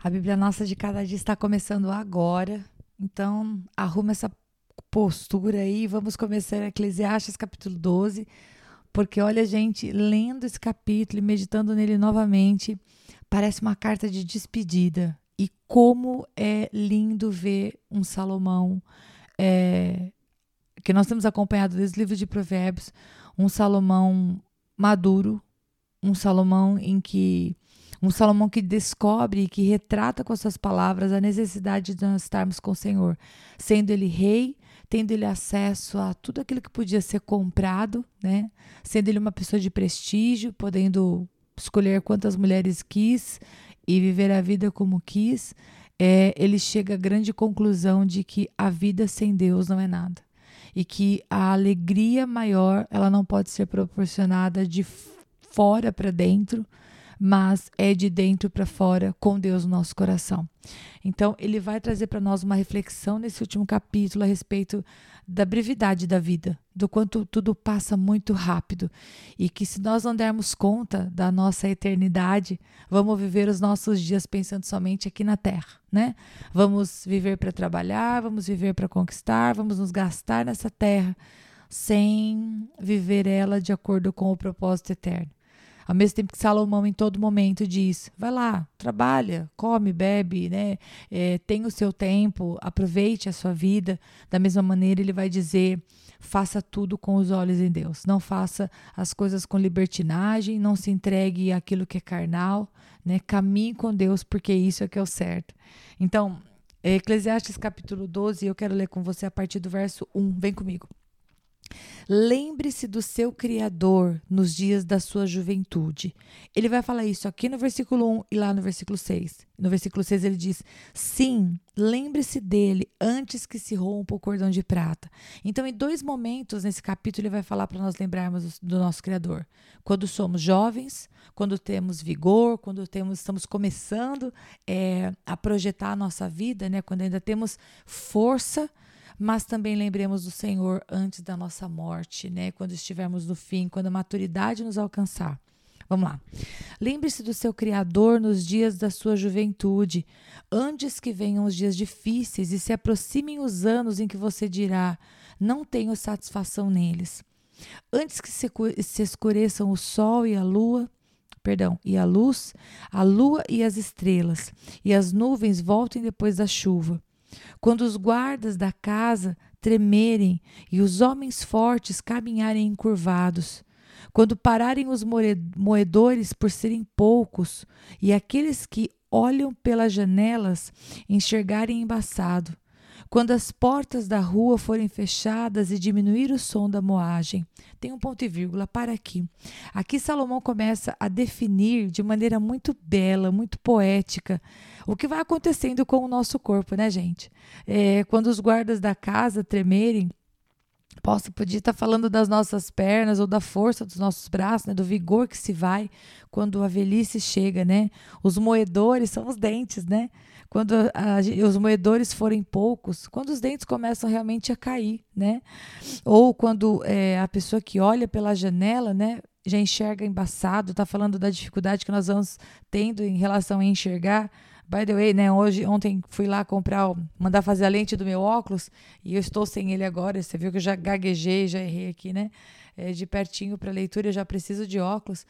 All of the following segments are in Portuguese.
A Bíblia Nossa de Cada Dia está começando agora, então arruma essa postura aí. Vamos começar Eclesiastes capítulo 12, porque olha, gente, lendo esse capítulo e meditando nele novamente, parece uma carta de despedida. E como é lindo ver um Salomão, é, que nós temos acompanhado desde o livro de Provérbios, um Salomão maduro, um Salomão em que um Salomão que descobre e que retrata com as suas palavras a necessidade de nós estarmos com o Senhor, sendo ele rei, tendo ele acesso a tudo aquilo que podia ser comprado, né? Sendo ele uma pessoa de prestígio, podendo escolher quantas mulheres quis e viver a vida como quis, é, ele chega à grande conclusão de que a vida sem Deus não é nada e que a alegria maior ela não pode ser proporcionada de fora para dentro, mas é de dentro para fora com Deus no nosso coração. Então, ele vai trazer para nós uma reflexão nesse último capítulo a respeito da brevidade da vida, do quanto tudo passa muito rápido e que se nós não dermos conta da nossa eternidade, vamos viver os nossos dias pensando somente aqui na terra, né? Vamos viver para trabalhar, vamos viver para conquistar, vamos nos gastar nessa terra sem viver ela de acordo com o propósito eterno. Ao mesmo tempo que Salomão, em todo momento, diz: vai lá, trabalha, come, bebe, né? É, tem o seu tempo, aproveite a sua vida. Da mesma maneira, ele vai dizer: faça tudo com os olhos em Deus. Não faça as coisas com libertinagem, não se entregue àquilo que é carnal, né? Caminhe com Deus, porque isso é que é o certo. Então, Eclesiastes capítulo 12, eu quero ler com você a partir do verso 1. Vem comigo. Lembre-se do seu Criador nos dias da sua juventude. Ele vai falar isso aqui no versículo 1 e lá no versículo 6. No versículo 6 ele diz: Sim, lembre-se dele antes que se rompa o cordão de prata. Então, em dois momentos nesse capítulo, ele vai falar para nós lembrarmos do nosso Criador. Quando somos jovens, quando temos vigor, quando temos, estamos começando é, a projetar a nossa vida, né? quando ainda temos força mas também lembremos do Senhor antes da nossa morte, né? Quando estivermos no fim, quando a maturidade nos alcançar. Vamos lá. Lembre-se do seu Criador nos dias da sua juventude, antes que venham os dias difíceis e se aproximem os anos em que você dirá: Não tenho satisfação neles. Antes que se, escureçam o sol e a lua, perdão, e a luz, a lua e as estrelas, e as nuvens voltem depois da chuva. Quando os guardas da casa tremerem e os homens fortes caminharem encurvados, quando pararem os moedores por serem poucos e aqueles que olham pelas janelas enxergarem embaçado, quando as portas da rua forem fechadas e diminuir o som da moagem. Tem um ponto e vírgula para aqui. Aqui Salomão começa a definir de maneira muito bela, muito poética, o que vai acontecendo com o nosso corpo, né, gente? É, quando os guardas da casa tremerem, Posso, podia estar falando das nossas pernas ou da força dos nossos braços, né? do vigor que se vai quando a velhice chega, né? Os moedores são os dentes, né? Quando a, os moedores forem poucos, quando os dentes começam realmente a cair, né? Ou quando é, a pessoa que olha pela janela, né? Já enxerga embaçado, está falando da dificuldade que nós vamos tendo em relação a enxergar By the way, né, hoje, ontem fui lá comprar, mandar fazer a lente do meu óculos e eu estou sem ele agora. Você viu que eu já gaguejei, já errei aqui, né? É, de pertinho para leitura, eu já preciso de óculos.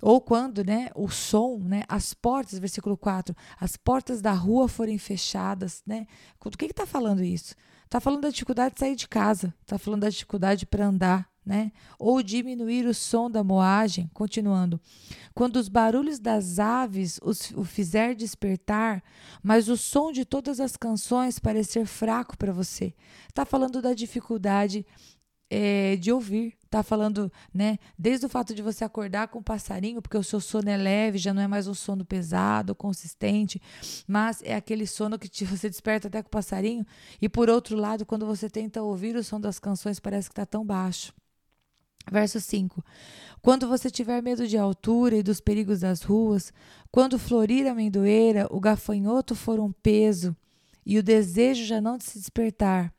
Ou quando, né, o som, né, as portas, versículo 4, as portas da rua forem fechadas, né? Do que está falando isso? Está falando da dificuldade de sair de casa, está falando da dificuldade para andar, né? Ou diminuir o som da moagem, continuando. Quando os barulhos das aves os, o fizer despertar, mas o som de todas as canções parecer fraco para você. Está falando da dificuldade é, de ouvir. Está falando, né? Desde o fato de você acordar com o passarinho, porque o seu sono é leve, já não é mais um sono pesado, consistente, mas é aquele sono que te, você desperta até com o passarinho. E por outro lado, quando você tenta ouvir o som das canções, parece que está tão baixo. Verso 5: Quando você tiver medo de altura e dos perigos das ruas, quando florir a amendoeira, o gafanhoto for um peso e o desejo já não de se despertar,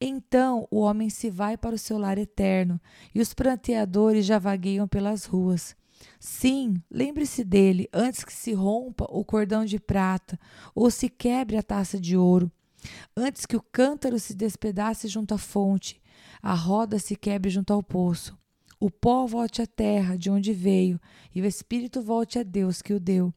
então o homem se vai para o seu lar eterno e os pranteadores já vagueiam pelas ruas. Sim, lembre-se dele antes que se rompa o cordão de prata ou se quebre a taça de ouro, antes que o cântaro se despedace junto à fonte, a roda se quebre junto ao poço. O pó volte à terra de onde veio e o espírito volte a Deus que o deu.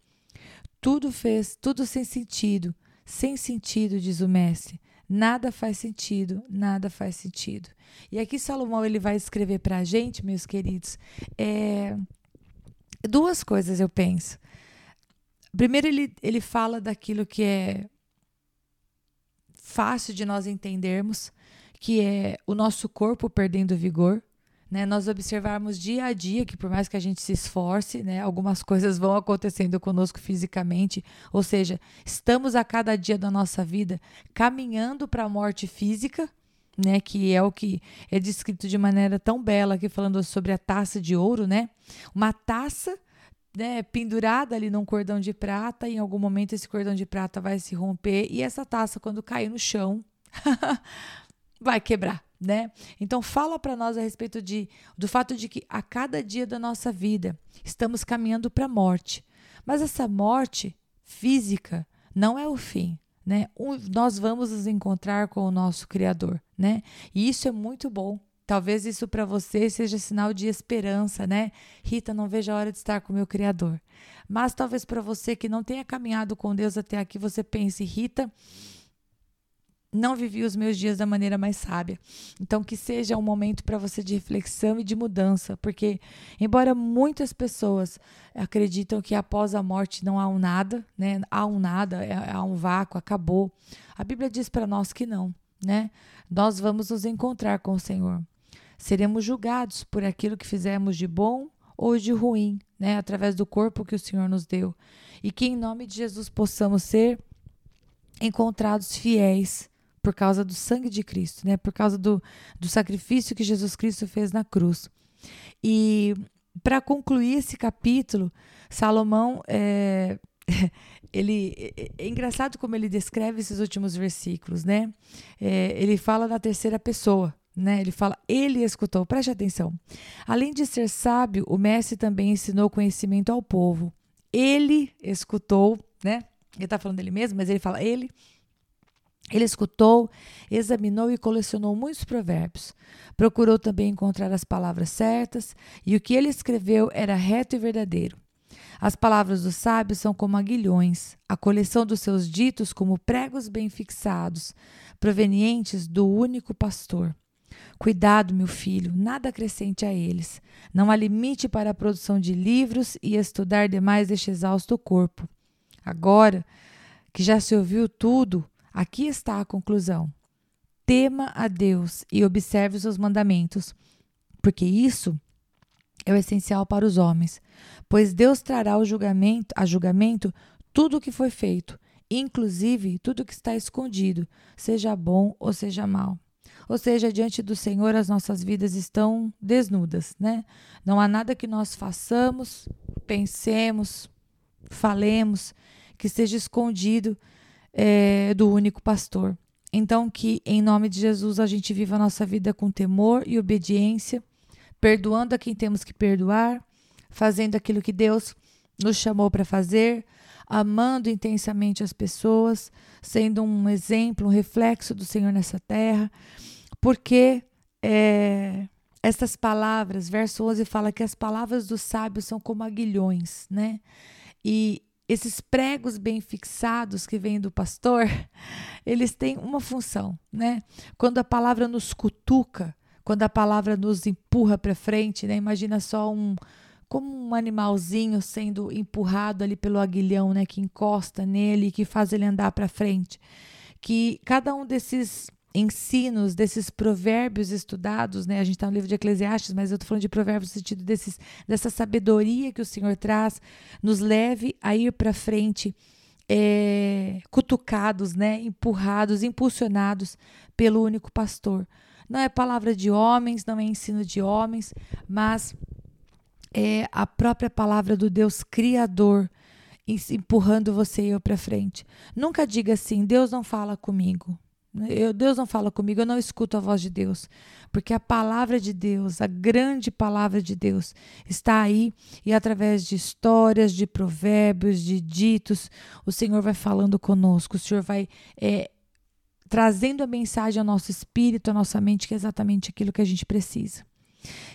Tudo fez, tudo sem sentido, sem sentido, diz o mestre. Nada faz sentido, nada faz sentido. E aqui Salomão ele vai escrever para a gente, meus queridos, é, duas coisas eu penso. Primeiro ele, ele fala daquilo que é fácil de nós entendermos, que é o nosso corpo perdendo vigor. Né, nós observarmos dia a dia que por mais que a gente se esforce, né, algumas coisas vão acontecendo conosco fisicamente, ou seja, estamos a cada dia da nossa vida caminhando para a morte física, né, que é o que é descrito de maneira tão bela aqui falando sobre a taça de ouro, né? Uma taça né, pendurada ali num cordão de prata, e em algum momento esse cordão de prata vai se romper e essa taça quando cair no chão vai quebrar, né? Então fala para nós a respeito de, do fato de que a cada dia da nossa vida estamos caminhando para a morte. Mas essa morte física não é o fim, né? Um, nós vamos nos encontrar com o nosso criador, né? E isso é muito bom. Talvez isso para você seja sinal de esperança, né? Rita, não vejo a hora de estar com meu criador. Mas talvez para você que não tenha caminhado com Deus até aqui, você pense, Rita, não vivi os meus dias da maneira mais sábia. Então, que seja um momento para você de reflexão e de mudança, porque, embora muitas pessoas acreditam que após a morte não há um nada, né? Há um nada, é, há um vácuo, acabou. A Bíblia diz para nós que não, né? Nós vamos nos encontrar com o Senhor. Seremos julgados por aquilo que fizemos de bom ou de ruim, né? Através do corpo que o Senhor nos deu. E que, em nome de Jesus, possamos ser encontrados fiéis por causa do sangue de Cristo, né? Por causa do, do sacrifício que Jesus Cristo fez na cruz. E para concluir esse capítulo, Salomão é, ele é, é engraçado como ele descreve esses últimos versículos, né? É, ele fala na terceira pessoa, né? Ele fala, ele escutou. Preste atenção. Além de ser sábio, o mestre também ensinou conhecimento ao povo. Ele escutou, né? Ele está falando dele mesmo, mas ele fala ele ele escutou, examinou e colecionou muitos provérbios. Procurou também encontrar as palavras certas, e o que ele escreveu era reto e verdadeiro. As palavras dos sábios são como aguilhões, a coleção dos seus ditos como pregos bem fixados, provenientes do único pastor. Cuidado, meu filho, nada acrescente a eles. Não há limite para a produção de livros e estudar demais este exausto corpo. Agora que já se ouviu tudo, Aqui está a conclusão. Tema a Deus e observe os seus mandamentos, porque isso é o essencial para os homens, pois Deus trará o julgamento, a julgamento tudo o que foi feito, inclusive tudo o que está escondido, seja bom ou seja mal. Ou seja, diante do Senhor as nossas vidas estão desnudas, né? Não há nada que nós façamos, pensemos, falemos que esteja escondido é, do único pastor. Então, que em nome de Jesus a gente viva a nossa vida com temor e obediência, perdoando a quem temos que perdoar, fazendo aquilo que Deus nos chamou para fazer, amando intensamente as pessoas, sendo um exemplo, um reflexo do Senhor nessa terra, porque é, essas palavras, verso 11 fala que as palavras dos sábios são como aguilhões, né? E esses pregos bem fixados que vêm do pastor, eles têm uma função, né? Quando a palavra nos cutuca, quando a palavra nos empurra para frente, né? Imagina só um como um animalzinho sendo empurrado ali pelo aguilhão, né, que encosta nele que faz ele andar para frente. Que cada um desses ensinos, desses provérbios estudados, né? A gente está no livro de Eclesiastes, mas eu estou falando de provérbios no sentido desses, dessa sabedoria que o Senhor traz, nos leve a ir para frente, é, cutucados, né? Empurrados, impulsionados pelo único pastor. Não é palavra de homens, não é ensino de homens, mas é a própria palavra do Deus Criador empurrando você e eu para frente. Nunca diga assim: Deus não fala comigo. Eu, Deus não fala comigo, eu não escuto a voz de Deus. Porque a palavra de Deus, a grande palavra de Deus, está aí e através de histórias, de provérbios, de ditos, o Senhor vai falando conosco, o Senhor vai é, trazendo a mensagem ao nosso espírito, à nossa mente, que é exatamente aquilo que a gente precisa.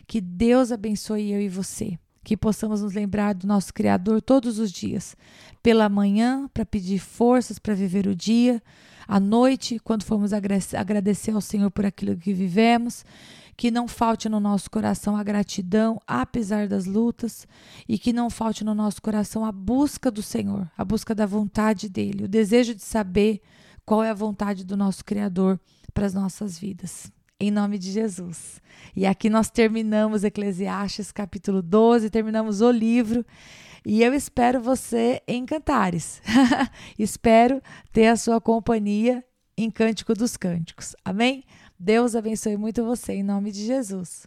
Que Deus abençoe eu e você. Que possamos nos lembrar do nosso Criador todos os dias, pela manhã, para pedir forças para viver o dia, à noite, quando formos agradecer ao Senhor por aquilo que vivemos, que não falte no nosso coração a gratidão, apesar das lutas, e que não falte no nosso coração a busca do Senhor, a busca da vontade dele, o desejo de saber qual é a vontade do nosso Criador para as nossas vidas em nome de Jesus. E aqui nós terminamos Eclesiastes capítulo 12, terminamos o livro. E eu espero você em Cantares. espero ter a sua companhia em Cântico dos Cânticos. Amém? Deus abençoe muito você em nome de Jesus.